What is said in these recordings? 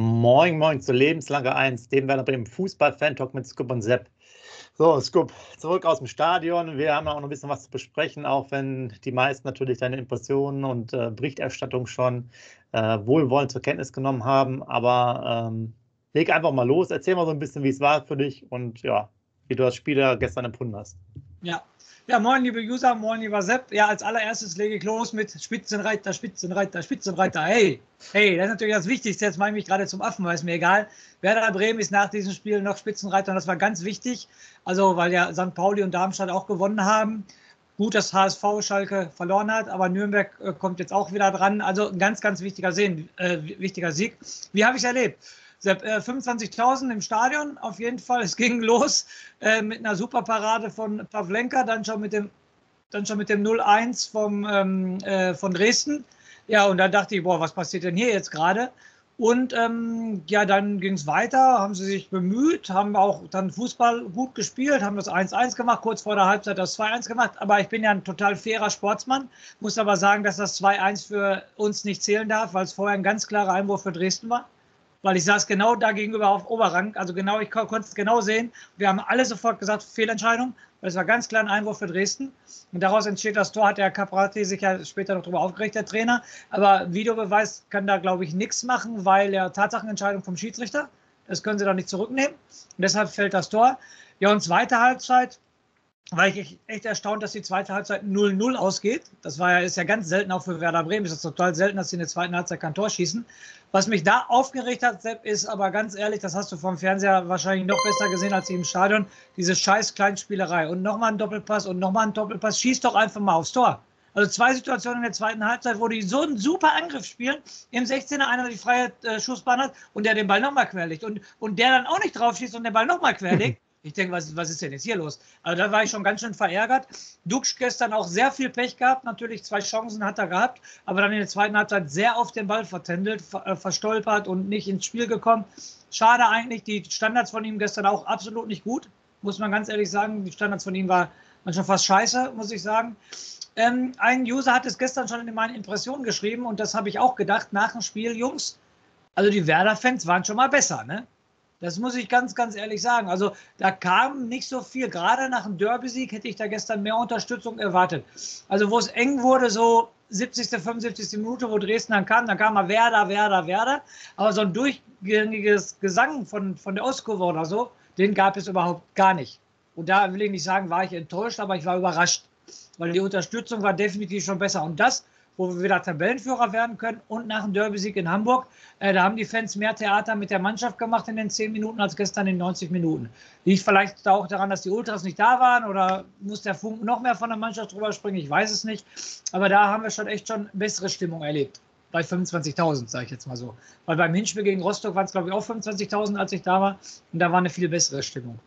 Moin, moin zu Lebenslange 1, dem Werder Bremen Fußball-Fan-Talk mit Scoop und Sepp. So, Scoop, zurück aus dem Stadion. Wir haben auch noch ein bisschen was zu besprechen, auch wenn die meisten natürlich deine Impressionen und äh, Berichterstattung schon äh, wohlwollend zur Kenntnis genommen haben. Aber ähm, leg einfach mal los, erzähl mal so ein bisschen, wie es war für dich und ja, wie du das Spiel da gestern empfunden hast. Ja, ja, moin, liebe User, moin, lieber Sepp. Ja, als allererstes lege ich los mit Spitzenreiter, Spitzenreiter, Spitzenreiter. Hey, hey, das ist natürlich das Wichtigste. Jetzt mache ich mich gerade zum Affen, weil es mir egal. Werder Bremen ist nach diesem Spiel noch Spitzenreiter und das war ganz wichtig. Also, weil ja St. Pauli und Darmstadt auch gewonnen haben. Gut, dass HSV Schalke verloren hat, aber Nürnberg äh, kommt jetzt auch wieder dran. Also ein ganz, ganz wichtiger, Sehen, äh, wichtiger Sieg. Wie habe ich es erlebt? 25.000 äh, im Stadion auf jeden Fall. Es ging los äh, mit einer Superparade von Pavlenka, dann schon mit dem, dann schon mit dem 0-1 ähm, äh, von Dresden. Ja, und dann dachte ich, boah, was passiert denn hier jetzt gerade? Und ähm, ja, dann ging es weiter, haben sie sich bemüht, haben auch dann Fußball gut gespielt, haben das 1-1 gemacht, kurz vor der Halbzeit das 2-1 gemacht. Aber ich bin ja ein total fairer Sportsmann, muss aber sagen, dass das 2-1 für uns nicht zählen darf, weil es vorher ein ganz klarer Einwurf für Dresden war weil ich saß genau da gegenüber auf Oberrang. Also genau, ich konnte es genau sehen. Wir haben alle sofort gesagt, Fehlentscheidung, es war ganz klar ein Einwurf für Dresden. Und daraus entsteht das Tor, hat der Caprati sich ja später noch darüber aufgeregt, der Trainer. Aber Videobeweis kann da, glaube ich, nichts machen, weil der Tatsachenentscheidung vom Schiedsrichter, das können sie doch nicht zurücknehmen. Und deshalb fällt das Tor. Ja, und zweite Halbzeit, war ich echt erstaunt, dass die zweite Halbzeit 0-0 ausgeht. Das war ja, ist ja ganz selten auch für Werder Bremen. Es ist total selten, dass sie in der zweiten Halbzeit kein Tor schießen. Was mich da aufgeregt hat, Sepp, ist aber ganz ehrlich, das hast du vom Fernseher wahrscheinlich noch besser gesehen als im Stadion, diese scheiß Kleinspielerei. Und nochmal ein Doppelpass und nochmal ein Doppelpass. Schieß doch einfach mal aufs Tor. Also zwei Situationen in der zweiten Halbzeit, wo die so einen super Angriff spielen. Im 16er einer die freie äh, Schussbahn hat und der den Ball nochmal querlegt. Und, und der dann auch nicht drauf schießt und den Ball nochmal querlegt. Ich denke, was, was ist denn jetzt hier los? Also da war ich schon ganz schön verärgert. Dux gestern auch sehr viel Pech gehabt. Natürlich zwei Chancen hat er gehabt, aber dann in der zweiten Halbzeit sehr auf den Ball vertändelt, ver, äh, verstolpert und nicht ins Spiel gekommen. Schade eigentlich. Die Standards von ihm gestern auch absolut nicht gut, muss man ganz ehrlich sagen. Die Standards von ihm war manchmal fast scheiße, muss ich sagen. Ähm, ein User hat es gestern schon in meinen Impressionen geschrieben und das habe ich auch gedacht nach dem Spiel, Jungs. Also die Werder-Fans waren schon mal besser, ne? Das muss ich ganz, ganz ehrlich sagen. Also da kam nicht so viel. Gerade nach dem Derby-Sieg hätte ich da gestern mehr Unterstützung erwartet. Also wo es eng wurde, so 70., 75. Minute, wo Dresden dann kam, dann kam mal Werder, Werder, Werder. Aber so ein durchgängiges Gesang von, von der Ostkurve oder so, den gab es überhaupt gar nicht. Und da will ich nicht sagen, war ich enttäuscht, aber ich war überrascht. Weil die Unterstützung war definitiv schon besser. Und das wo wir wieder Tabellenführer werden können. Und nach dem Derby-Sieg in Hamburg, äh, da haben die Fans mehr Theater mit der Mannschaft gemacht in den 10 Minuten als gestern in 90 Minuten. Liegt vielleicht auch daran, dass die Ultras nicht da waren oder muss der Funk noch mehr von der Mannschaft drüber springen? Ich weiß es nicht. Aber da haben wir schon echt schon bessere Stimmung erlebt. Bei 25.000, sage ich jetzt mal so. Weil beim Hinspiel gegen Rostock waren es, glaube ich, auch 25.000, als ich da war. Und da war eine viel bessere Stimmung.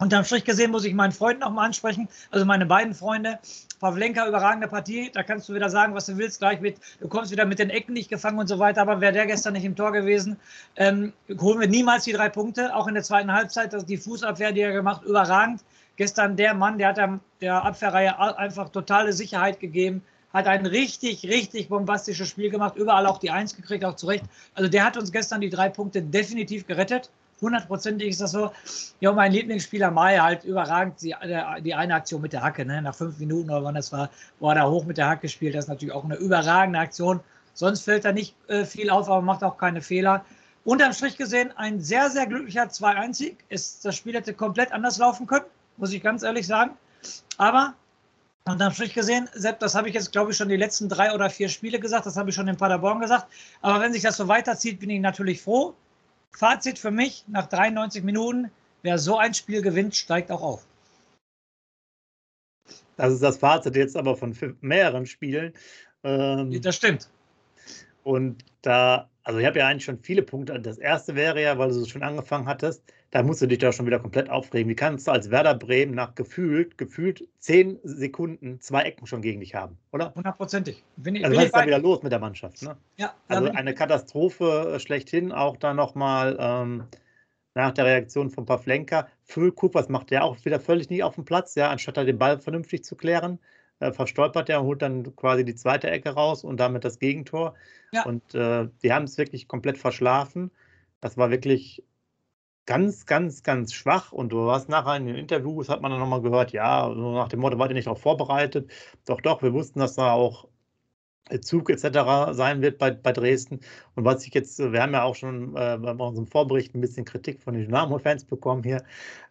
Unterm Strich gesehen muss ich meinen Freund nochmal ansprechen, also meine beiden Freunde. Pavlenka, überragende Partie, da kannst du wieder sagen, was du willst, gleich mit, du kommst wieder mit den Ecken nicht gefangen und so weiter, aber wäre der gestern nicht im Tor gewesen, ähm, holen wir niemals die drei Punkte, auch in der zweiten Halbzeit, das die Fußabwehr, die er gemacht, überragend. Gestern der Mann, der hat der Abwehrreihe einfach totale Sicherheit gegeben, hat ein richtig, richtig bombastisches Spiel gemacht, überall auch die Eins gekriegt, auch zurecht. Also der hat uns gestern die drei Punkte definitiv gerettet hundertprozentig ist das so. Ja, mein Lieblingsspieler Mai halt überragend die, die eine Aktion mit der Hacke, ne? nach fünf Minuten oder wann das war, wo er da hoch mit der Hacke spielt. Das ist natürlich auch eine überragende Aktion. Sonst fällt da nicht äh, viel auf, aber macht auch keine Fehler. Unterm Strich gesehen ein sehr, sehr glücklicher 2-1-Sieg. Das Spiel hätte komplett anders laufen können, muss ich ganz ehrlich sagen. Aber unterm Strich gesehen, Sepp, das habe ich jetzt, glaube ich, schon die letzten drei oder vier Spiele gesagt, das habe ich schon in Paderborn gesagt. Aber wenn sich das so weiterzieht, bin ich natürlich froh. Fazit für mich nach 93 Minuten, wer so ein Spiel gewinnt, steigt auch auf. Das ist das Fazit jetzt aber von mehreren Spielen. Ähm, das stimmt. Und da, also ich habe ja eigentlich schon viele Punkte. Das erste wäre ja, weil du es schon angefangen hattest, da musst du dich da schon wieder komplett aufregen. Wie kannst du als Werder Bremen nach gefühlt, gefühlt zehn Sekunden zwei Ecken schon gegen dich haben, oder? Hundertprozentig. Also was ist da wieder los mit der Mannschaft? Ne? Ja, also eine Katastrophe äh, schlechthin, auch da nochmal ähm, nach der Reaktion von Pavlenka. Füllkup, was macht der auch wieder völlig nicht auf dem Platz, ja, anstatt da den Ball vernünftig zu klären. Äh, verstolpert er und holt dann quasi die zweite Ecke raus und damit das Gegentor. Ja. Und äh, die haben es wirklich komplett verschlafen. Das war wirklich ganz, ganz, ganz schwach. Und du warst nachher in den Interviews, hat man dann nochmal gehört, ja, so nach dem Motto, wart ihr nicht darauf vorbereitet? Doch, doch, wir wussten, dass da auch Zug etc. sein wird bei, bei Dresden. Und was ich jetzt, wir haben ja auch schon äh, bei unserem Vorbericht ein bisschen Kritik von den Dynamo-Fans bekommen hier.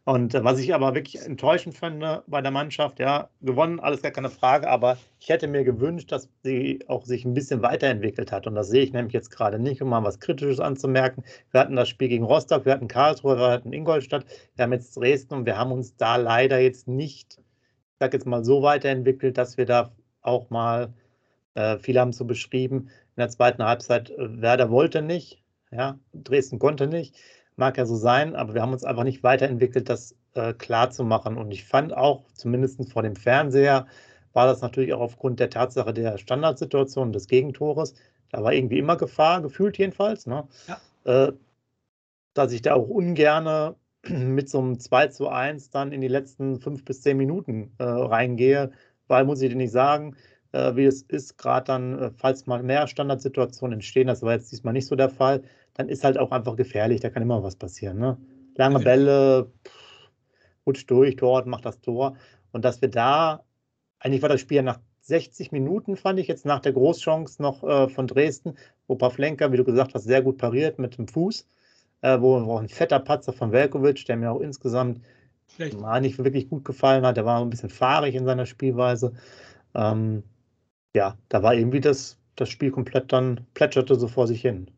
Und äh, was ich aber wirklich enttäuschend finde bei der Mannschaft, ja, gewonnen, alles gar keine Frage, aber ich hätte mir gewünscht, dass sie auch sich ein bisschen weiterentwickelt hat. Und das sehe ich nämlich jetzt gerade nicht, um mal was Kritisches anzumerken. Wir hatten das Spiel gegen Rostock, wir hatten Karlsruhe, wir hatten Ingolstadt, wir haben jetzt Dresden und wir haben uns da leider jetzt nicht, ich sage jetzt mal, so weiterentwickelt, dass wir da auch mal äh, viele haben es so beschrieben, in der zweiten Halbzeit, äh, Werder wollte nicht, ja, Dresden konnte nicht, mag ja so sein, aber wir haben uns einfach nicht weiterentwickelt, das äh, klar zu machen. Und ich fand auch, zumindest vor dem Fernseher, war das natürlich auch aufgrund der Tatsache der Standardsituation des Gegentores, da war irgendwie immer Gefahr, gefühlt jedenfalls, ne? Ja. Äh, dass ich da auch ungerne mit so einem 2 zu 1 dann in die letzten fünf bis zehn Minuten äh, reingehe, weil, muss ich dir nicht sagen, äh, wie es ist, gerade dann, äh, falls mal mehr Standardsituationen entstehen, das war jetzt diesmal nicht so der Fall, dann ist halt auch einfach gefährlich, da kann immer was passieren. Ne? Lange Bälle, pff, rutscht durch, Tor, macht das Tor. Und dass wir da, eigentlich war das Spiel nach 60 Minuten, fand ich jetzt nach der Großchance noch äh, von Dresden, wo Pavlenka, wie du gesagt hast, sehr gut pariert mit dem Fuß, äh, wo, wo ein fetter Patzer von Velkovic, der mir auch insgesamt mal nicht wirklich gut gefallen hat, der war ein bisschen fahrig in seiner Spielweise. Ähm, ja, da war irgendwie das, das Spiel komplett dann, plätscherte so vor sich hin.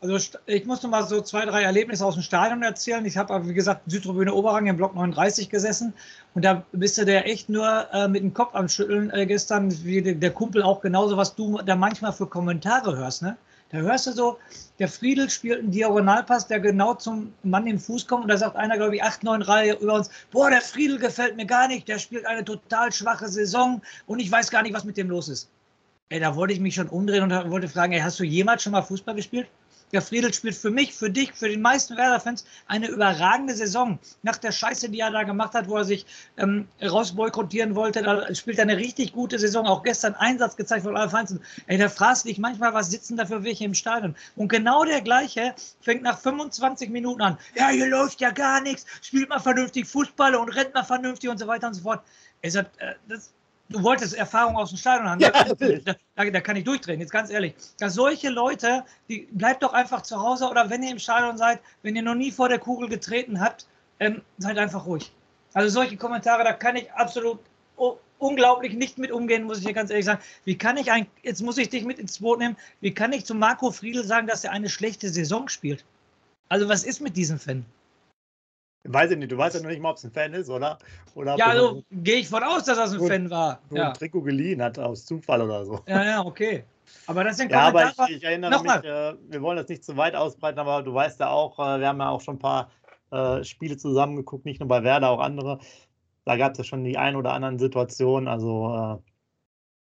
Also ich muss noch mal so zwei, drei Erlebnisse aus dem Stadion erzählen. Ich habe, wie gesagt, Südtribüne Oberrang im Block 39 gesessen und da bist du der echt nur äh, mit dem Kopf am Schütteln äh, gestern, wie der, Kumpel auch genauso, was du da manchmal für Kommentare hörst. Ne? Da hörst du so, der Friedel spielt einen Diagonalpass, der genau zum Mann im Fuß kommt und da sagt einer, glaube ich, 8, 9 Reihe über uns, boah, der Friedel gefällt mir gar nicht, der spielt eine total schwache Saison und ich weiß gar nicht, was mit dem los ist. Ey, da wollte ich mich schon umdrehen und wollte fragen, ey, hast du jemals schon mal Fußball gespielt? Ja, Friedel spielt für mich, für dich, für die meisten Werder-Fans eine überragende Saison. Nach der Scheiße, die er da gemacht hat, wo er sich ähm, rausboykottieren wollte, da spielt er eine richtig gute Saison. Auch gestern Einsatz gezeigt von Allerfeinsten. Ey, da fragst dich manchmal, was sitzen da für welche im Stadion? Und genau der gleiche fängt nach 25 Minuten an. Ja, hier läuft ja gar nichts. Spielt mal vernünftig Fußball und rennt mal vernünftig und so weiter und so fort. Er sagt, äh, das, du wolltest Erfahrung aus dem Stadion haben. Ja, da, da, da, kann ich durchdrehen, jetzt ganz ehrlich. Dass solche Leute, die bleibt doch einfach zu Hause oder wenn ihr im Stadion seid, wenn ihr noch nie vor der Kugel getreten habt, ähm, seid einfach ruhig. Also solche Kommentare, da kann ich absolut oh, unglaublich nicht mit umgehen, muss ich dir ganz ehrlich sagen. Wie kann ich ein, jetzt muss ich dich mit ins Boot nehmen, wie kann ich zu Marco Friedl sagen, dass er eine schlechte Saison spielt? Also was ist mit diesem Fan? Weiß ich nicht, du weißt ja noch nicht mal, ob es ein Fan ist, oder? oder ja, also gehe ich von aus, dass das ein Fan war. Nur ja. ein Trikot geliehen hat aus Zufall oder so. Ja, ja, okay. Aber das sind Ja, aber ich, ich erinnere mich, äh, wir wollen das nicht zu weit ausbreiten, aber du weißt ja auch, äh, wir haben ja auch schon ein paar äh, Spiele zusammengeguckt, nicht nur bei Werder, auch andere. Da gab es ja schon die ein oder anderen Situationen. Also,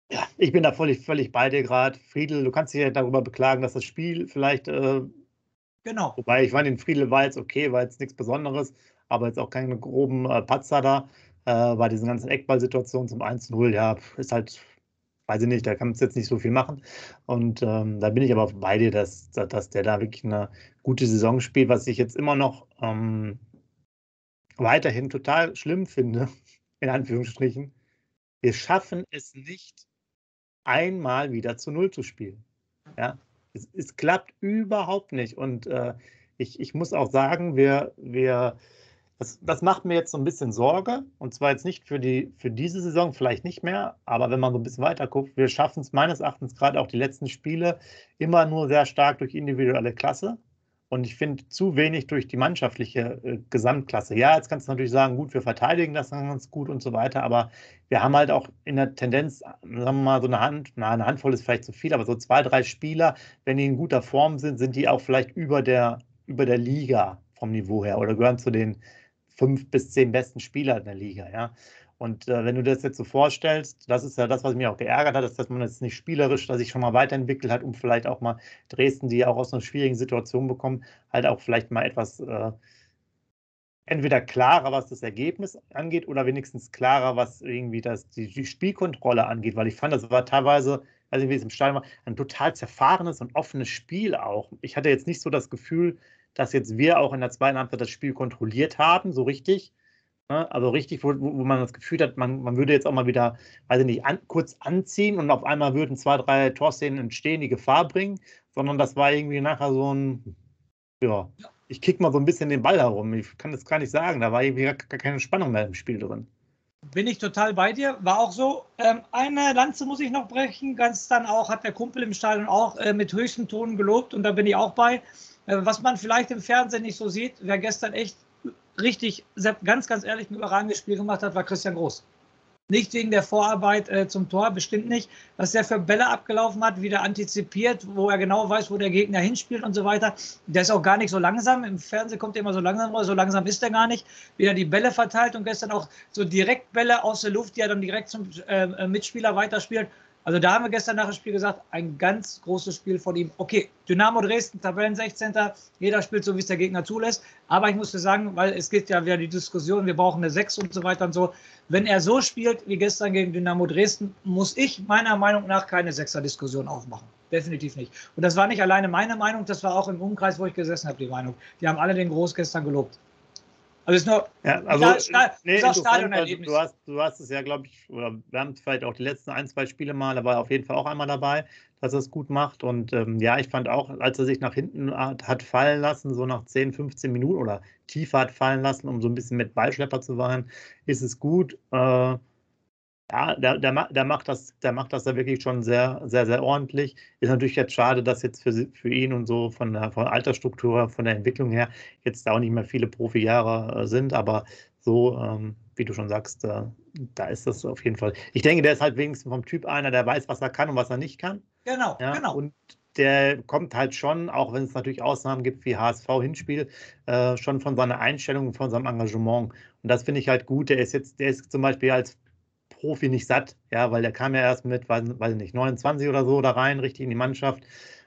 äh, ja, ich bin da völlig, völlig bei dir gerade. Friedel, du kannst dich ja darüber beklagen, dass das Spiel vielleicht äh, Genau. Wobei ich fand, den Friedel war jetzt okay, war jetzt nichts Besonderes, aber jetzt auch keine groben äh, Patzer da. Äh, bei diesen ganzen Eckballsituationen zum 1-0, ja, ist halt, weiß ich nicht, da kann es jetzt nicht so viel machen. Und ähm, da bin ich aber bei dir, dass, dass der da wirklich eine gute Saison spielt, was ich jetzt immer noch ähm, weiterhin total schlimm finde, in Anführungsstrichen. Wir schaffen es nicht, einmal wieder zu Null zu spielen. Ja, Es, es klappt überhaupt nicht. Und äh, ich, ich muss auch sagen, wir, wir, das, das macht mir jetzt so ein bisschen Sorge. Und zwar jetzt nicht für, die, für diese Saison, vielleicht nicht mehr, aber wenn man so ein bisschen weiter guckt, wir schaffen es meines Erachtens gerade auch die letzten Spiele immer nur sehr stark durch individuelle Klasse. Und ich finde zu wenig durch die mannschaftliche äh, Gesamtklasse. Ja, jetzt kannst du natürlich sagen, gut, wir verteidigen das ganz gut und so weiter, aber wir haben halt auch in der Tendenz, sagen wir mal, so eine Hand, na, eine Handvoll ist vielleicht zu viel, aber so zwei, drei Spieler, wenn die in guter Form sind, sind die auch vielleicht über der, über der Liga vom Niveau her oder gehören zu den fünf bis zehn besten Spielern in der Liga, ja. Und äh, wenn du das jetzt so vorstellst, das ist ja das, was mich auch geärgert hat, dass man jetzt nicht spielerisch, dass sich schon mal weiterentwickelt hat, um vielleicht auch mal Dresden, die ja auch aus einer schwierigen Situation bekommen, halt auch vielleicht mal etwas äh, entweder klarer, was das Ergebnis angeht, oder wenigstens klarer, was irgendwie das, die, die Spielkontrolle angeht, weil ich fand, das war teilweise, also wie es im Stadion war, ein total zerfahrenes und offenes Spiel auch. Ich hatte jetzt nicht so das Gefühl, dass jetzt wir auch in der zweiten Halbzeit das Spiel kontrolliert haben, so richtig. Ne? Also richtig, wo, wo, man das Gefühl hat, man, man würde jetzt auch mal wieder, weiß ich nicht, an, kurz anziehen und auf einmal würden zwei, drei Torszenen entstehen, die Gefahr bringen, sondern das war irgendwie nachher so ein, ja, ich kick mal so ein bisschen den Ball herum. Ich kann das gar nicht sagen, da war irgendwie gar, gar keine Spannung mehr im Spiel drin. Bin ich total bei dir, war auch so. Ähm, eine Lanze muss ich noch brechen, ganz dann auch, hat der Kumpel im Stadion auch äh, mit höchsten Tonen gelobt und da bin ich auch bei. Äh, was man vielleicht im Fernsehen nicht so sieht, wer gestern echt richtig, ganz, ganz ehrlich, ein überragendes Spiel gemacht hat, war Christian Groß. Nicht wegen der Vorarbeit äh, zum Tor, bestimmt nicht. Was er für Bälle abgelaufen hat, wieder antizipiert, wo er genau weiß, wo der Gegner hinspielt und so weiter. Der ist auch gar nicht so langsam. Im Fernsehen kommt er immer so langsam raus. So langsam ist er gar nicht. Wieder die Bälle verteilt und gestern auch so direkt Bälle aus der Luft, die er dann direkt zum äh, Mitspieler weiterspielt. Also da haben wir gestern nach dem Spiel gesagt, ein ganz großes Spiel von ihm. Okay, Dynamo Dresden, Tabellen 16. Jeder spielt so, wie es der Gegner zulässt. Aber ich musste sagen, weil es geht ja wieder die Diskussion, wir brauchen eine 6 und so weiter und so. Wenn er so spielt wie gestern gegen Dynamo Dresden, muss ich meiner Meinung nach keine Sechser-Diskussion aufmachen. Definitiv nicht. Und das war nicht alleine meine Meinung, das war auch im Umkreis, wo ich gesessen habe, die Meinung. Die haben alle den Groß gestern gelobt. Also ist nur ja, also, nee, ist Stadionerlebnis. Du hast, du hast es ja, glaube ich, oder wir haben vielleicht auch die letzten ein, zwei Spiele mal, da war auf jeden Fall auch einmal dabei, dass er es gut macht. Und ähm, ja, ich fand auch, als er sich nach hinten hat fallen lassen, so nach 10, 15 Minuten oder tiefer hat fallen lassen, um so ein bisschen mit Ballschlepper zu sein, ist es gut. Äh, ja, der, der, der, macht das, der macht das da wirklich schon sehr, sehr, sehr ordentlich. Ist natürlich jetzt schade, dass jetzt für, für ihn und so von der, von der Altersstruktur, von der Entwicklung her jetzt da auch nicht mehr viele Profijahre äh, sind, aber so, ähm, wie du schon sagst, äh, da ist das auf jeden Fall. Ich denke, der ist halt wenigstens vom Typ einer, der weiß, was er kann und was er nicht kann. Genau, ja, genau. Und der kommt halt schon, auch wenn es natürlich Ausnahmen gibt wie HSV Hinspiel, äh, schon von seiner Einstellung von seinem Engagement. Und das finde ich halt gut. Der ist jetzt, der ist zum Beispiel als Profi nicht satt, ja, weil der kam ja erst mit, weiß, weiß nicht, 29 oder so da rein, richtig in die Mannschaft.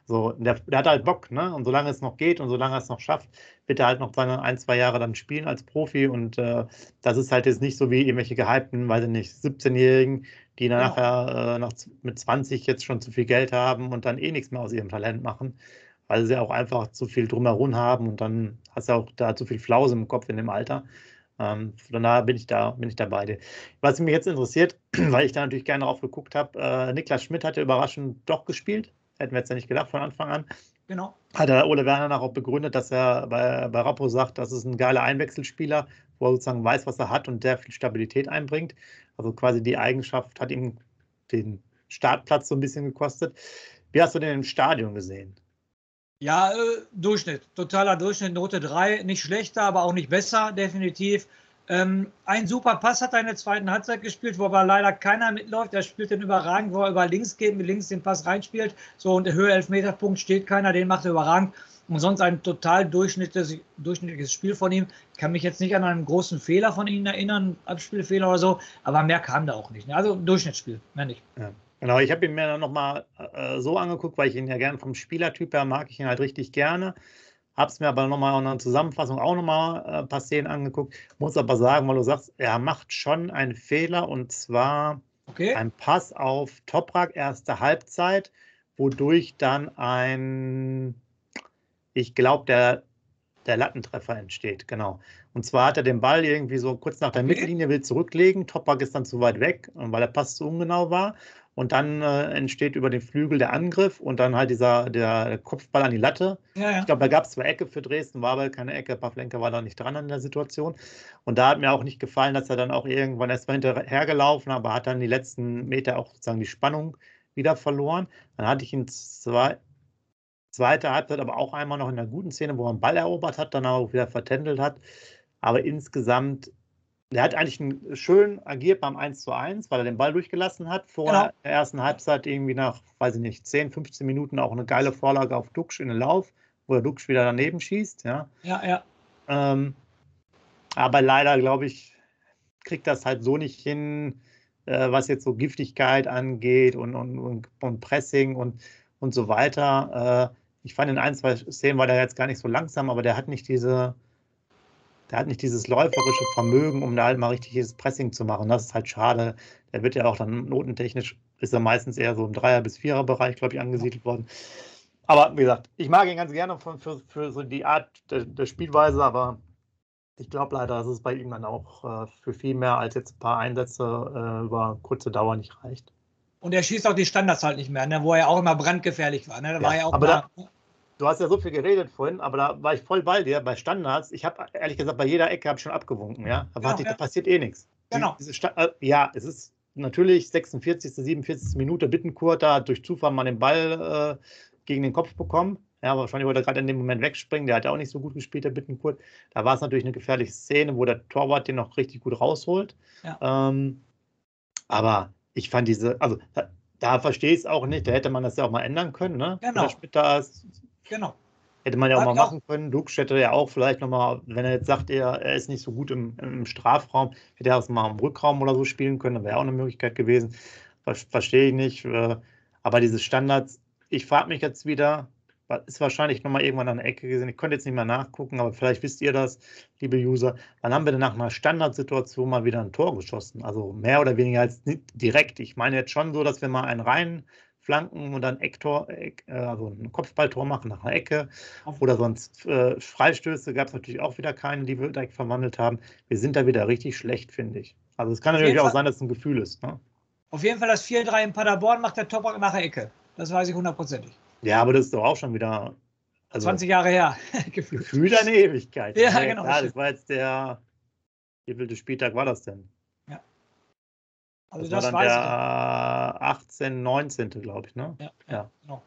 So, der, der hat halt Bock, ne? Und solange es noch geht und solange er es noch schafft, wird er halt noch seine ein, zwei Jahre dann spielen als Profi. Und äh, das ist halt jetzt nicht so wie irgendwelche gehypten, weiß ich nicht, 17-Jährigen, die dann genau. nachher äh, nach, mit 20 jetzt schon zu viel Geld haben und dann eh nichts mehr aus ihrem Talent machen, weil sie auch einfach zu viel drumherum haben und dann hast du auch da zu viel Flause im Kopf in dem Alter. Ähm, von daher bin ich da, bin ich da bei dir. Was mich jetzt interessiert, weil ich da natürlich gerne drauf geguckt habe, äh, Niklas Schmidt hat ja überraschend doch gespielt. Hätten wir jetzt ja nicht gedacht von Anfang an. Genau. Hat der Ole Werner nach auch begründet, dass er bei, bei Rappo sagt, das ist ein geiler Einwechselspieler, wo er sozusagen weiß, was er hat und der viel Stabilität einbringt. Also quasi die Eigenschaft hat ihm den Startplatz so ein bisschen gekostet. Wie hast du den im Stadion gesehen? Ja, äh, Durchschnitt, totaler Durchschnitt, Note 3, nicht schlechter, aber auch nicht besser, definitiv. Ähm, ein super Pass hat er in der zweiten Halbzeit gespielt, wo aber leider keiner mitläuft. Er spielt den überragend, wo er über links geht, mit links den Pass reinspielt. So und der Höhe Elfmeterpunkt steht keiner, den macht er überragend. Und sonst ein total durchschnittliches, durchschnittliches Spiel von ihm. Ich kann mich jetzt nicht an einen großen Fehler von ihm erinnern, Abspielfehler oder so, aber mehr kam da auch nicht. Also Durchschnittsspiel, mehr nicht. Ja. Genau, ich habe ihn mir dann nochmal äh, so angeguckt, weil ich ihn ja gerne vom Spielertyp her mag, ich ihn halt richtig gerne. Habe es mir aber nochmal in einer Zusammenfassung auch nochmal äh, ein paar Szenen angeguckt. Muss aber sagen, weil du sagst, er macht schon einen Fehler und zwar okay. ein Pass auf Toprak, erste Halbzeit, wodurch dann ein, ich glaube, der, der Lattentreffer entsteht. Genau. Und zwar hat er den Ball irgendwie so kurz nach der okay. Mittellinie will zurücklegen. Toprak ist dann zu weit weg, weil der Pass zu ungenau war. Und dann äh, entsteht über den Flügel der Angriff und dann halt dieser der Kopfball an die Latte. Ja, ja. Ich glaube, da gab es zwei Ecke für Dresden, war aber keine Ecke. Pavlenka war da nicht dran an der Situation. Und da hat mir auch nicht gefallen, dass er dann auch irgendwann erst mal hinterhergelaufen, aber hat dann die letzten Meter auch sozusagen die Spannung wieder verloren. Dann hatte ich ihn zwei, zweite Halbzeit, aber auch einmal noch in einer guten Szene, wo er einen Ball erobert hat, dann auch wieder vertändelt hat. Aber insgesamt der hat eigentlich schön agiert beim 1 zu 1, weil er den Ball durchgelassen hat. Vor genau. der ersten Halbzeit irgendwie nach, weiß ich nicht, 10, 15 Minuten auch eine geile Vorlage auf Duxch in den Lauf, wo der Duxch wieder daneben schießt. Ja, ja. ja. Ähm, aber leider, glaube ich, kriegt das halt so nicht hin, äh, was jetzt so Giftigkeit angeht und, und, und, und Pressing und, und so weiter. Äh, ich fand in ein, zwei Szenen war der jetzt gar nicht so langsam, aber der hat nicht diese der hat nicht dieses läuferische Vermögen, um da halt mal richtiges Pressing zu machen. Das ist halt schade. Der wird ja auch dann notentechnisch, ist er meistens eher so im Dreier- bis Vierer-Bereich, glaube ich, angesiedelt worden. Aber wie gesagt, ich mag ihn ganz gerne für, für, für so die Art der, der Spielweise, aber ich glaube leider, dass es bei ihm dann auch äh, für viel mehr als jetzt ein paar Einsätze äh, über kurze Dauer nicht reicht. Und er schießt auch die Standards halt nicht mehr, ne? wo er auch immer brandgefährlich war. Ne? Da ja, war er auch aber da, Du hast ja so viel geredet vorhin, aber da war ich voll bei dir. Bei Standards, ich habe ehrlich gesagt bei jeder Ecke habe ich schon abgewunken. Ja, da, genau, ja. da passiert eh nichts. Genau. Äh, ja, es ist natürlich 46., 47. Minute Bittenkurt, da hat durch Zufall mal den Ball äh, gegen den Kopf bekommen. Ja, wahrscheinlich wollte er gerade in dem Moment wegspringen. Der hat ja auch nicht so gut gespielt, der Bittenkurt. Da war es natürlich eine gefährliche Szene, wo der Torwart den noch richtig gut rausholt. Ja. Ähm, aber ich fand diese, also da, da verstehe ich es auch nicht. Da hätte man das ja auch mal ändern können. Ne? Genau. Der Spitter Genau. Hätte man ja auch Hat mal machen können. Dux hätte ja auch vielleicht nochmal, wenn er jetzt sagt, er, er ist nicht so gut im, im Strafraum, hätte er das mal im Rückraum oder so spielen können. Das wäre auch eine Möglichkeit gewesen. Verstehe ich nicht. Äh, aber diese Standards, ich frage mich jetzt wieder, ist wahrscheinlich nochmal irgendwann an der Ecke gesehen. Ich konnte jetzt nicht mehr nachgucken, aber vielleicht wisst ihr das, liebe User. Wann haben wir denn nach einer Standardsituation mal wieder ein Tor geschossen? Also mehr oder weniger als direkt. Ich meine jetzt schon so, dass wir mal einen rein Flanken und dann Ecktor, Eck, äh, also ein Kopfballtor machen nach einer Ecke. Oder sonst äh, Freistöße gab es natürlich auch wieder keine, die wir direkt verwandelt haben. Wir sind da wieder richtig schlecht, finde ich. Also es kann natürlich auch Fall. sein, dass es ein Gefühl ist. Ne? Auf jeden Fall das 4-3 in Paderborn macht der Toprak nach der Ecke. Das weiß ich hundertprozentig. Ja, aber das ist doch auch schon wieder. Also, 20 Jahre her. Gefühl. Gefühl eine Ewigkeit. Ja, ja genau. Ja, das war jetzt der. Wie viel Spieltag war das denn? Also das, das war dann der 18, 19. glaube ich, ne? Ja, ja. genau.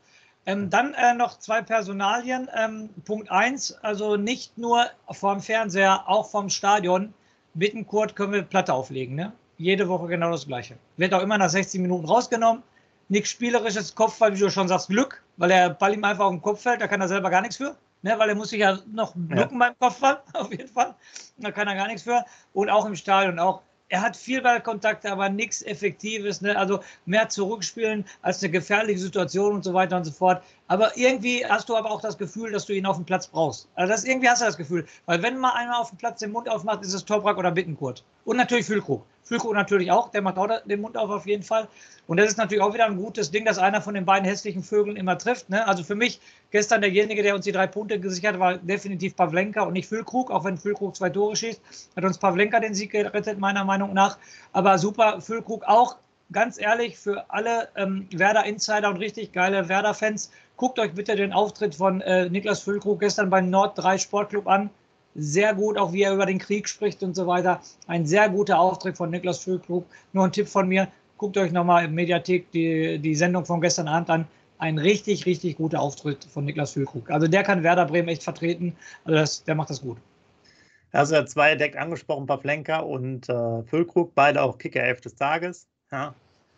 Ähm, dann äh, noch zwei Personalien. Ähm, Punkt 1, also nicht nur vorm Fernseher, auch vom Stadion. Bittenkurt können wir Platte auflegen. Ne? Jede Woche genau das Gleiche. Wird auch immer nach 60 Minuten rausgenommen. Nichts spielerisches Kopfball, wie du schon sagst, Glück, weil der Ball ihm einfach auf den Kopf fällt, da kann er selber gar nichts für. Ne, weil er muss sich ja noch blocken ja. beim Kopfball, auf jeden Fall. Da kann er gar nichts für. Und auch im Stadion, auch er hat viel Ballkontakte, aber nichts Effektives. Ne? Also mehr zurückspielen als eine gefährliche Situation und so weiter und so fort. Aber irgendwie hast du aber auch das Gefühl, dass du ihn auf dem Platz brauchst. Also das, irgendwie hast du das Gefühl. Weil wenn mal einer auf dem Platz den Mund aufmacht, ist es Toprak oder Bittenkurt. Und natürlich Füllkrug. Füllkrug natürlich auch, der macht auch den Mund auf auf jeden Fall. Und das ist natürlich auch wieder ein gutes Ding, dass einer von den beiden hässlichen Vögeln immer trifft. Ne? Also für mich gestern derjenige, der uns die drei Punkte gesichert hat, war definitiv Pavlenka und nicht Füllkrug, auch wenn Füllkrug zwei Tore schießt. Hat uns Pavlenka den Sieg gerettet, meiner Meinung nach. Aber super, Füllkrug auch. Ganz ehrlich, für alle ähm, Werder-Insider und richtig geile Werder-Fans, guckt euch bitte den Auftritt von äh, Niklas Füllkrug gestern beim Nord 3 Sportclub an sehr gut, auch wie er über den Krieg spricht und so weiter. Ein sehr guter Auftritt von Niklas Füllkrug. Nur ein Tipp von mir, guckt euch nochmal im Mediathek die, die Sendung von gestern Abend an. Ein richtig, richtig guter Auftritt von Niklas Füllkrug. Also der kann Werder Bremen echt vertreten. Also das, der macht das gut. Also er zwei direkt angesprochen, Pavlenka und äh, Füllkrug, beide auch Kicker 11 des Tages. Ja.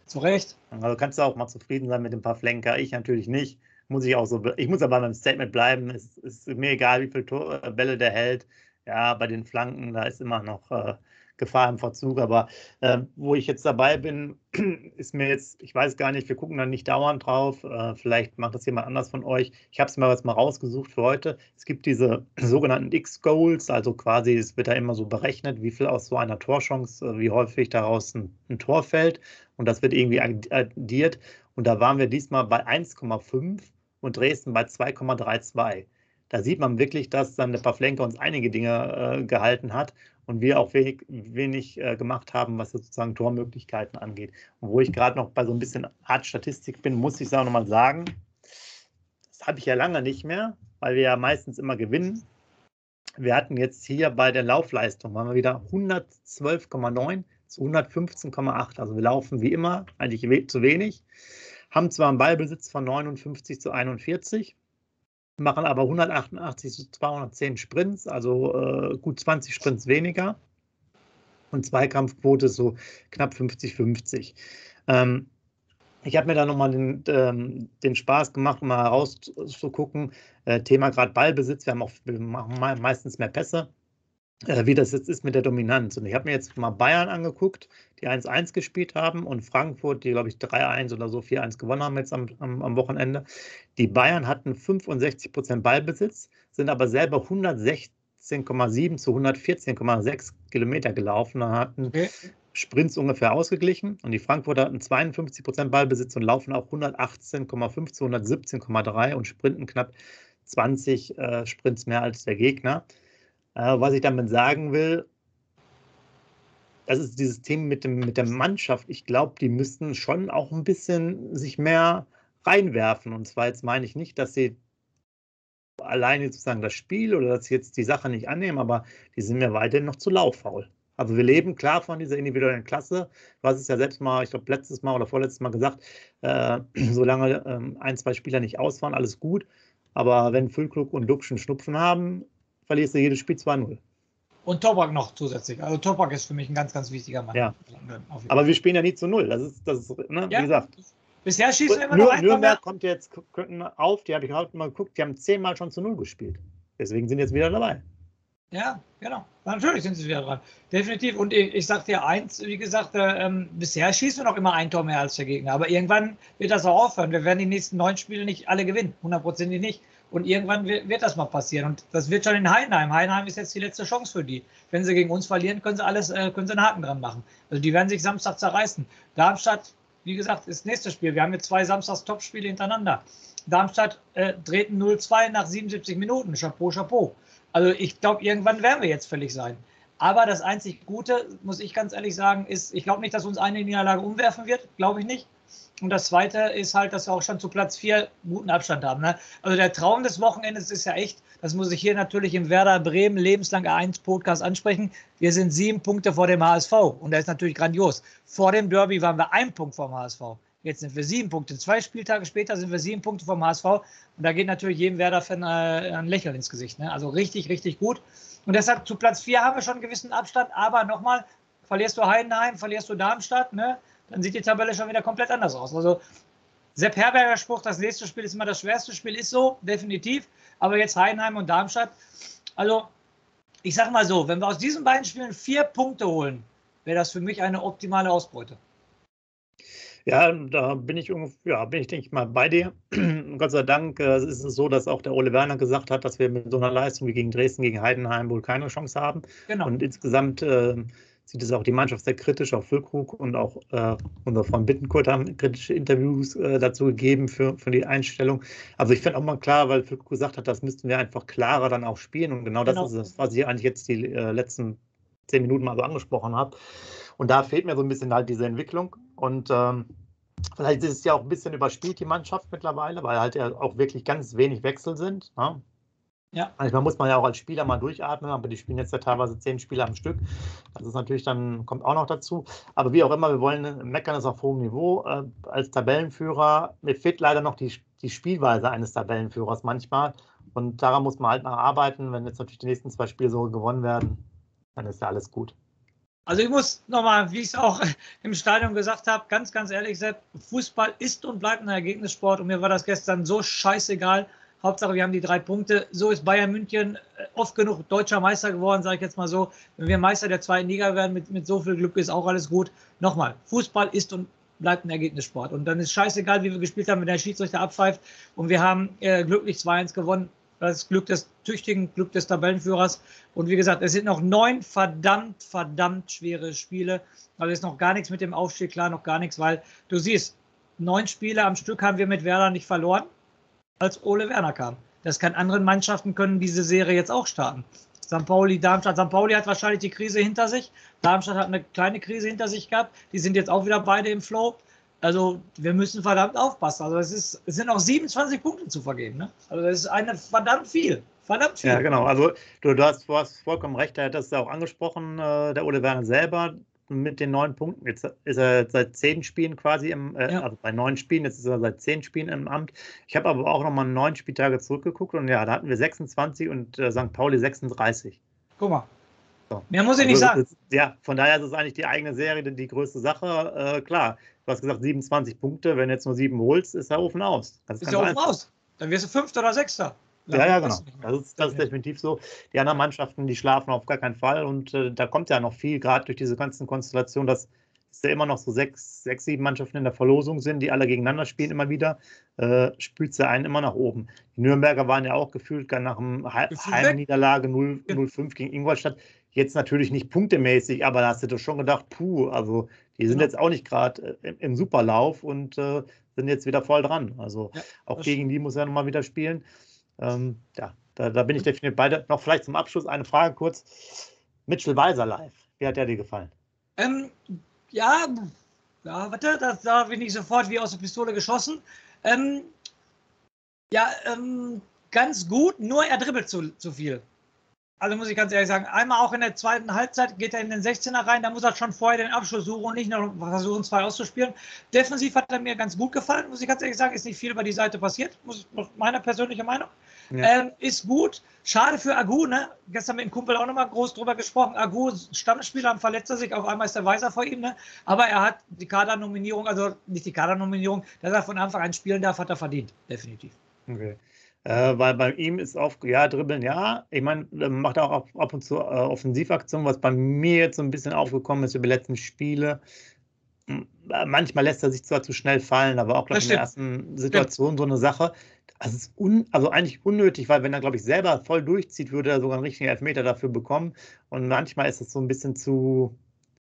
Zu Recht. Also kannst du auch mal zufrieden sein mit dem Pavlenka. Ich natürlich nicht muss ich auch so, ich muss aber beim Statement bleiben. Es ist mir egal, wie viele Tor, äh, Bälle der hält. Ja, bei den Flanken, da ist immer noch äh, Gefahr im Verzug. Aber äh, wo ich jetzt dabei bin, ist mir jetzt, ich weiß gar nicht, wir gucken da nicht dauernd drauf. Äh, vielleicht macht das jemand anders von euch. Ich habe es mir jetzt mal rausgesucht für heute. Es gibt diese sogenannten X-Goals, also quasi, es wird da immer so berechnet, wie viel aus so einer Torchance, äh, wie häufig daraus ein, ein Tor fällt. Und das wird irgendwie addiert. Und da waren wir diesmal bei 1,5 und Dresden bei 2,32. Da sieht man wirklich, dass dann der Pavlenka uns einige Dinge äh, gehalten hat. und wir auch wenig, wenig äh, gemacht haben, was sozusagen Tormöglichkeiten angeht. Und wo ich gerade noch bei so ein bisschen Art Statistik bin, muss ich es auch nochmal sagen, das habe ich ja lange nicht mehr, weil wir ja meistens immer gewinnen. Wir hatten jetzt hier bei der Laufleistung, waren wir wieder 112,9 zu 115,8. Also wir laufen wie immer eigentlich zu wenig, haben zwar einen Ballbesitz von 59 zu 41, machen aber 188 zu 210 Sprints, also äh, gut 20 Sprints weniger. Und Zweikampfquote so knapp 50-50. Ähm, ich habe mir da nochmal den, ähm, den Spaß gemacht, mal herauszugucken. Äh, Thema gerade Ballbesitz. Wir haben auch wir machen meistens mehr Pässe äh, wie das jetzt ist mit der Dominanz. Und ich habe mir jetzt mal Bayern angeguckt, die 1-1 gespielt haben und Frankfurt, die, glaube ich, 3-1 oder so 4-1 gewonnen haben jetzt am, am, am, Wochenende. Die Bayern hatten 65 Prozent Ballbesitz, sind aber selber 116,7 zu 114,6 Kilometer gelaufen und hatten okay. Sprints ungefähr ausgeglichen. Und die Frankfurter hatten 52 Prozent Ballbesitz und laufen auch 118,5 zu 117,3 und sprinten knapp 20 äh, Sprints mehr als der Gegner. Äh, was ich damit sagen will, das ist dieses Thema mit, dem, mit der Mannschaft. Ich glaube, die müssten schon auch ein bisschen sich mehr reinwerfen. Und zwar jetzt meine ich nicht, dass sie alleine sozusagen das Spiel oder dass sie jetzt die Sache nicht annehmen, aber die sind mir weiterhin noch zu lauffaul. Also wir leben klar von dieser individuellen Klasse. Du hast es ja selbst mal, ich glaube, letztes Mal oder vorletztes Mal gesagt, äh, solange ähm, ein, zwei Spieler nicht ausfahren, alles gut. Aber wenn Füllkrug und Duxchen Schnupfen haben, verlierst du jedes Spiel 2-0. Und Topak noch zusätzlich. Also Topak ist für mich ein ganz, ganz wichtiger Mann. Ja. Aber wir spielen ja nie zu null. Das ist, das ist ne, ja. wie gesagt. Bisher schießen wir immer nur noch Nürnberg kommt jetzt auf, die habe ich heute mal geguckt, die haben zehnmal schon zu null gespielt. Deswegen sind jetzt wieder dabei. Ja, genau. Natürlich sind sie wieder dran. Definitiv. Und ich, ich sage dir eins, wie gesagt, äh, ähm, bisher schießen wir noch immer ein Tor mehr als der Gegner. Aber irgendwann wird das auch aufhören. Wir werden die nächsten neun Spiele nicht alle gewinnen. Hundertprozentig nicht. Und irgendwann wird, das mal passieren. Und das wird schon in Heidenheim. Heidenheim ist jetzt die letzte Chance für die. Wenn sie gegen uns verlieren, können sie alles, äh, können sie einen Haken dran machen. Also die werden sich Samstag zerreißen. Darmstadt, wie gesagt, ist das nächste Spiel. Wir haben jetzt zwei Samstags-Top-Spiele hintereinander. Darmstadt äh, dreht 0-2 nach 77 Minuten. Chapeau, Chapeau. Also ich glaube, irgendwann werden wir jetzt fällig sein. Aber das einzig Gute, muss ich ganz ehrlich sagen, ist, ich glaube nicht, dass uns eine Niederlage umwerfen wird. Glaube ich nicht. Und das Zweite ist halt, dass wir auch schon zu Platz 4 guten Abstand haben. Ne? Also der Traum des Wochenendes ist ja echt, das muss ich hier natürlich im Werder Bremen lebenslang A1 Podcast ansprechen. Wir sind sieben Punkte vor dem HSV und das ist natürlich grandios. Vor dem Derby waren wir ein Punkt vom HSV. Jetzt sind wir sieben Punkte. Zwei Spieltage später sind wir sieben Punkte vom HSV. Und da geht natürlich jedem Werder-Fan äh, ein Lächeln ins Gesicht. Ne? Also richtig, richtig gut. Und deshalb zu Platz 4 haben wir schon einen gewissen Abstand. Aber nochmal, verlierst du Heidenheim, verlierst du Darmstadt, ne? Dann sieht die Tabelle schon wieder komplett anders aus. Also Sepp Herberger Spruch, das nächste Spiel ist immer das schwerste Spiel, ist so, definitiv. Aber jetzt Heidenheim und Darmstadt. Also, ich sag mal so, wenn wir aus diesen beiden Spielen vier Punkte holen, wäre das für mich eine optimale Ausbeute. Ja, da bin ich ja, bin ich, denke ich mal, bei dir. Gott sei Dank äh, ist es so, dass auch der Ole Werner gesagt hat, dass wir mit so einer Leistung wie gegen Dresden, gegen Heidenheim wohl keine Chance haben. Genau. Und insgesamt äh, sieht es auch die Mannschaft sehr kritisch, auch Füllkrug und auch äh, unser Freund Bittenkurt haben kritische Interviews äh, dazu gegeben für, für die Einstellung. Also ich finde auch mal klar, weil Füllkrug gesagt hat, das müssten wir einfach klarer dann auch spielen und genau, genau. das ist es, was ich eigentlich jetzt die äh, letzten zehn Minuten mal so angesprochen habe. Und da fehlt mir so ein bisschen halt diese Entwicklung und ähm, Vielleicht ist es ja auch ein bisschen überspielt, die Mannschaft mittlerweile, weil halt ja auch wirklich ganz wenig Wechsel sind. Ne? Ja. Manchmal muss man ja auch als Spieler mal durchatmen, aber die spielen jetzt ja teilweise zehn Spieler am Stück. Das ist natürlich dann, kommt auch noch dazu. Aber wie auch immer, wir wollen meckern das auf hohem Niveau. Äh, als Tabellenführer, mir fehlt leider noch die, die Spielweise eines Tabellenführers manchmal. Und daran muss man halt noch arbeiten. Wenn jetzt natürlich die nächsten zwei Spiele so gewonnen werden, dann ist ja alles gut. Also ich muss nochmal, wie ich es auch im Stadion gesagt habe, ganz, ganz ehrlich, Sepp, Fußball ist und bleibt ein Ergebnissport und mir war das gestern so scheißegal, Hauptsache, wir haben die drei Punkte. So ist Bayern München äh, oft genug deutscher Meister geworden, sage ich jetzt mal so. Wenn wir Meister der zweiten Liga werden, mit, mit so viel Glück ist auch alles gut. Nochmal, Fußball ist und bleibt ein Ergebnissport. Und dann ist scheißegal, wie wir gespielt haben, wenn der Schiedsrichter abpfeift. Und wir haben äh, glücklich 2-1 gewonnen. Das Glück des tüchtigen, Glück des Tabellenführers. Und wie gesagt, es sind noch neun verdammt, verdammt schwere Spiele. Also ist noch gar nichts mit dem Aufstieg klar, noch gar nichts, weil du siehst, neun Spiele am Stück haben wir mit Werder nicht verloren als Ole Werner kam. Das kann anderen Mannschaften können diese Serie jetzt auch starten. St. Pauli, Darmstadt. St. Pauli hat wahrscheinlich die Krise hinter sich. Darmstadt hat eine kleine Krise hinter sich gehabt. Die sind jetzt auch wieder beide im Flow. Also wir müssen verdammt aufpassen. Also es, ist, es sind auch 27 Punkte zu vergeben. Ne? Also das ist eine verdammt viel. Verdammt viel. Ja, genau. Also du, du, hast, du hast vollkommen recht. Er hat das auch angesprochen, äh, der Ole Werner selber mit den neun Punkten. Jetzt ist er seit zehn Spielen quasi im, äh, ja. also bei neun Spielen, jetzt ist er seit zehn Spielen im Amt. Ich habe aber auch nochmal neun Spieltage zurückgeguckt und ja, da hatten wir 26 und äh, St. Pauli 36. Guck mal. So. Mehr muss ich also, nicht sagen. Ist, ja, von daher ist es eigentlich die eigene Serie die, die größte Sache. Äh, klar, du hast gesagt 27 Punkte, wenn du jetzt nur sieben holst, ist der Ofen aus. Das ist der Ofen aus. Dann wirst du Fünfter oder Sechster. Ja, ja, genau. Das ist, das ist definitiv so. Die anderen Mannschaften, die schlafen auf gar keinen Fall und äh, da kommt ja noch viel, gerade durch diese ganzen Konstellationen, dass es ja immer noch so sechs, sechs, sieben Mannschaften in der Verlosung sind, die alle gegeneinander spielen immer wieder, äh, spült sie einen immer nach oben. Die Nürnberger waren ja auch gefühlt nach einem Heimniederlage 0-5 gegen Ingolstadt. Jetzt natürlich nicht punktemäßig, aber da hast du doch schon gedacht, puh, also die sind ja. jetzt auch nicht gerade äh, im, im, Superlauf und äh, sind jetzt wieder voll dran. Also ja, auch gegen die muss er nochmal wieder spielen. Ähm, ja, da, da, bin ich definitiv beide. Noch vielleicht zum Abschluss eine Frage kurz. Mitchell Weiser live. Wie hat der dir gefallen? Ähm, ja, ja, warte, da, da bin ich sofort wie aus der Pistole geschossen. Ähm, ja, ähm, ganz gut, nur er dribbelt zu, zu viel. Also muss ich ganz ehrlich sagen, einmal auch in der zweiten Halbzeit geht er in den 16er rein, da muss er schon vorher den Abschluss suchen und nicht noch versuchen, zwei auszuspielen. Defensiv hat er mir ganz gut gefallen, muss ich ganz ehrlich sagen, ist nicht viel über die Seite passiert, muss, meine persönliche Meinung. Ja. Ähm, ist gut. Schade für Agu, ne? Gestern mit dem Kumpel auch nochmal groß drüber gesprochen. Agu, Stammspieler, verletzt er sich, auf einmal ist der Weiser vor ihm, ne? Aber er hat die Kadernominierung, also nicht die Kadernominierung, dass er von Anfang an spielen darf, hat er verdient, definitiv. Okay. Äh, weil bei ihm ist auf, ja, dribbeln, ja. Ich meine, macht auch ab, ab und zu äh, Offensivaktionen, was bei mir jetzt so ein bisschen aufgekommen ist über die letzten Spiele. Manchmal lässt er sich zwar zu schnell fallen, aber auch, glaube ich, in der ersten Situation so eine Sache. Also, ist un, also eigentlich unnötig, weil wenn er, glaube ich, selber voll durchzieht, würde er sogar einen richtigen Elfmeter dafür bekommen. Und manchmal ist es so ein bisschen zu,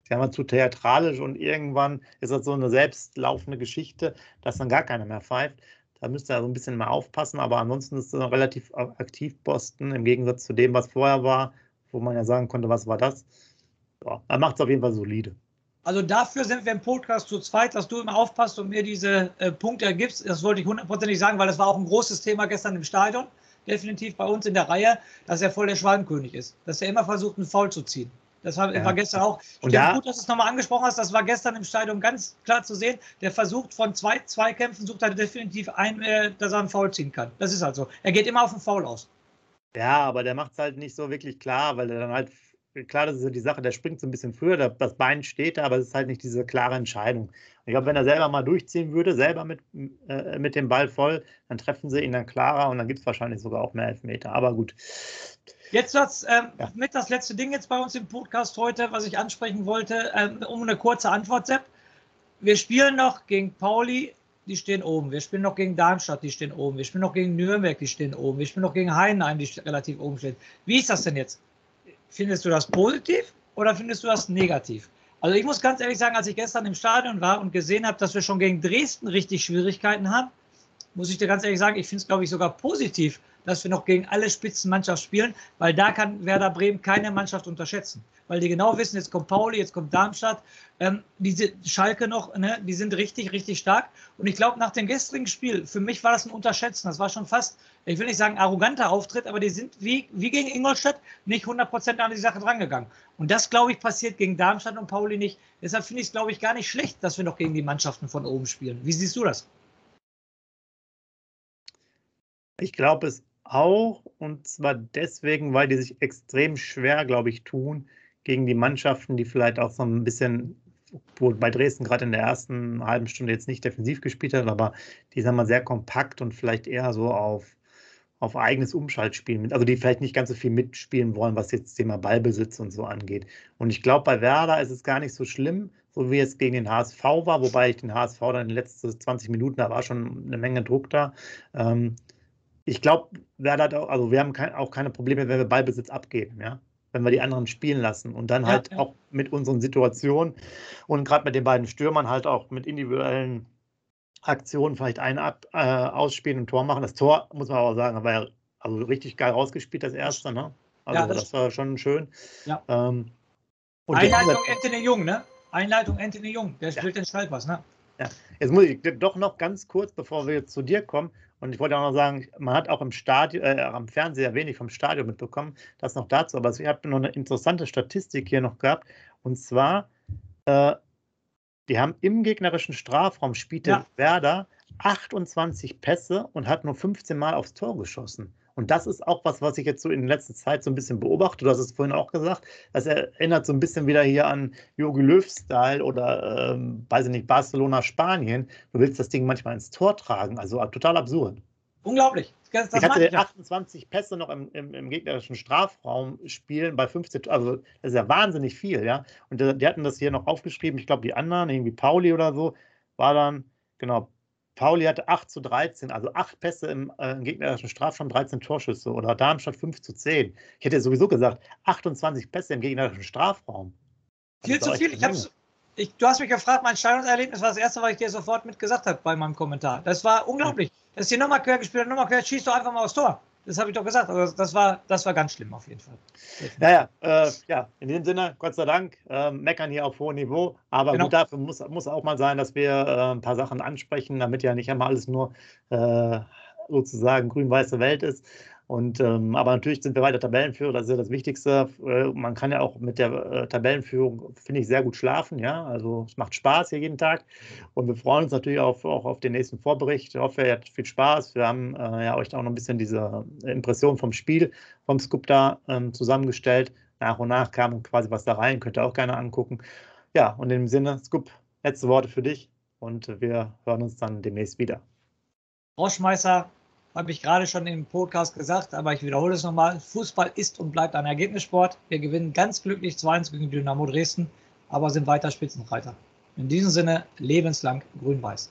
sagen wir, zu theatralisch und irgendwann ist das so eine selbstlaufende Geschichte, dass dann gar keiner mehr pfeift. Da müsste er so ein bisschen mal aufpassen, aber ansonsten ist er relativ aktiv Boston im Gegensatz zu dem, was vorher war, wo man ja sagen konnte, was war das. Ja, er macht es auf jeden Fall solide. Also dafür sind wir im Podcast zu zweit, dass du immer aufpasst und mir diese äh, Punkte ergibst. Das wollte ich hundertprozentig sagen, weil das war auch ein großes Thema gestern im Stadion. Definitiv bei uns in der Reihe, dass er voll der Schwalbenkönig ist. Dass er immer versucht, einen Foul zu ziehen. Das war, ja. war gestern auch. Und ja, gut, dass du es nochmal angesprochen hast. Das war gestern im Stadion ganz klar zu sehen. Der versucht von zwei Zweikämpfen, sucht er definitiv ein, äh, dass er einen Foul ziehen kann. Das ist halt so. Er geht immer auf den Foul aus. Ja, aber der macht es halt nicht so wirklich klar, weil er dann halt, klar, das ist ja die Sache, der springt so ein bisschen früher, das Bein steht da, aber es ist halt nicht diese klare Entscheidung. Ich glaube, wenn er selber mal durchziehen würde, selber mit, äh, mit dem Ball voll, dann treffen sie ihn dann klarer und dann gibt es wahrscheinlich sogar auch mehr Elfmeter. Aber gut. Jetzt das ähm, ja. mit das letzte Ding jetzt bei uns im Podcast heute, was ich ansprechen wollte, ähm, um eine kurze Antwort, Sepp. Wir spielen noch gegen Pauli, die stehen oben. Wir spielen noch gegen Darmstadt, die stehen oben. Wir spielen noch gegen Nürnberg, die stehen oben. Wir spielen noch gegen Heidenheim, die relativ oben stehen. Wie ist das denn jetzt? Findest du das positiv oder findest du das negativ? Also ich muss ganz ehrlich sagen, als ich gestern im Stadion war und gesehen habe, dass wir schon gegen Dresden richtig Schwierigkeiten haben, muss ich dir ganz ehrlich sagen, ich finde es, glaube ich, sogar positiv, dass wir noch gegen alle Spitzenmannschaften spielen, weil da kann Werder Bremen keine Mannschaft unterschätzen. Weil die genau wissen, jetzt kommt Pauli, jetzt kommt Darmstadt, ähm, diese Schalke noch, ne, die sind richtig, richtig stark. Und ich glaube, nach dem gestrigen Spiel, für mich war das ein Unterschätzen. Das war schon fast, ich will nicht sagen arroganter Auftritt, aber die sind wie, wie gegen Ingolstadt nicht 100% an die Sache drangegangen. Und das, glaube ich, passiert gegen Darmstadt und Pauli nicht. Deshalb finde ich es, glaube ich, gar nicht schlecht, dass wir noch gegen die Mannschaften von oben spielen. Wie siehst du das? Ich glaube es auch und zwar deswegen, weil die sich extrem schwer, glaube ich, tun gegen die Mannschaften, die vielleicht auch so ein bisschen, wo bei Dresden gerade in der ersten halben Stunde jetzt nicht defensiv gespielt hat, aber die sagen wir sehr kompakt und vielleicht eher so auf, auf eigenes Umschaltspiel mit, also die vielleicht nicht ganz so viel mitspielen wollen, was jetzt Thema Ballbesitz und so angeht. Und ich glaube, bei Werder ist es gar nicht so schlimm, so wie es gegen den HSV war, wobei ich den HSV dann in den letzten 20 Minuten, da war schon eine Menge Druck da. Ähm, ich glaube, Werder also wir haben kein, auch keine Probleme, wenn wir Ballbesitz abgeben, ja. Wenn wir die anderen spielen lassen und dann halt ja, auch mit unseren Situationen und gerade mit den beiden Stürmern halt auch mit individuellen Aktionen vielleicht einen ab, äh, ausspielen und Tor machen. Das Tor, muss man aber sagen, war ja also richtig geil rausgespielt, das erste, ne? Also ja, das, das, war schon schön. Ja. Ähm, Einleitung Anthony Jung, ne? Einleitung Anthony Jung, der spielt ja. den Schalpass, ne? Ja. Jetzt muss ich doch noch ganz kurz, bevor wir zu dir kommen, und ich wollte auch noch sagen, man hat auch im Stadion, äh, am Fernseher wenig vom Stadion mitbekommen, das noch dazu, aber ich habe noch eine interessante Statistik hier noch gehabt, und zwar, äh, die haben im gegnerischen Strafraum spielte ja. Werder 28 Pässe und hat nur 15 Mal aufs Tor geschossen. Und das ist auch was, was ich jetzt so in letzter Zeit so ein bisschen beobachte. Du hast es vorhin auch gesagt. Das erinnert so ein bisschen wieder hier an Jogi Löw-Style oder, ähm, weiß ich nicht, Barcelona, Spanien. Du willst das Ding manchmal ins Tor tragen. Also total absurd. Unglaublich. Das, das ich hatte ich 28 Pässe noch im, im, im, gegnerischen Strafraum spielen bei 15, also das ist ja wahnsinnig viel, ja. Und die, die hatten das hier noch aufgeschrieben, ich glaube, die anderen, irgendwie Pauli oder so, war dann, genau, Pauli hatte 8 zu 13, also 8 Pässe im, äh, im gegnerischen Strafraum, 13 Torschüsse oder Darmstadt 5 zu 10. Ich hätte sowieso gesagt, 28 Pässe im gegnerischen Strafraum. Viel zu viel. Ich hab's, ich, du hast mich gefragt, mein Steinungserlebnis war das erste, was ich dir sofort mitgesagt habe bei meinem Kommentar. Das war unglaublich. Das ist hier nochmal quer gespielt, nochmal quer, schießt doch einfach mal aufs Tor. Das habe ich doch gesagt. Also das, war, das war ganz schlimm auf jeden Fall. Naja, äh, ja, in dem Sinne, Gott sei Dank, äh, meckern hier auf hohem Niveau. Aber genau. gut, dafür muss, muss auch mal sein, dass wir äh, ein paar Sachen ansprechen, damit ja nicht einmal alles nur äh, sozusagen grün-weiße Welt ist. Und, ähm, aber natürlich sind wir weiter Tabellenführer, das ist ja das Wichtigste. Äh, man kann ja auch mit der äh, Tabellenführung, finde ich, sehr gut schlafen. Ja? Also es macht Spaß hier jeden Tag. Und wir freuen uns natürlich auf, auch auf den nächsten Vorbericht. Ich hoffe, ihr habt viel Spaß. Wir haben äh, ja euch auch noch ein bisschen diese Impression vom Spiel vom Scoop da ähm, zusammengestellt. Nach und nach kam quasi was da rein, könnt ihr auch gerne angucken. Ja, und in dem Sinne, Scoop, letzte Worte für dich und wir hören uns dann demnächst wieder. Rauschmeißer, habe ich gerade schon im Podcast gesagt, aber ich wiederhole es nochmal. Fußball ist und bleibt ein Ergebnissport. Wir gewinnen ganz glücklich 2-1 gegen Dynamo Dresden, aber sind weiter Spitzenreiter. In diesem Sinne lebenslang grün-weiß.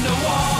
Wonderwall.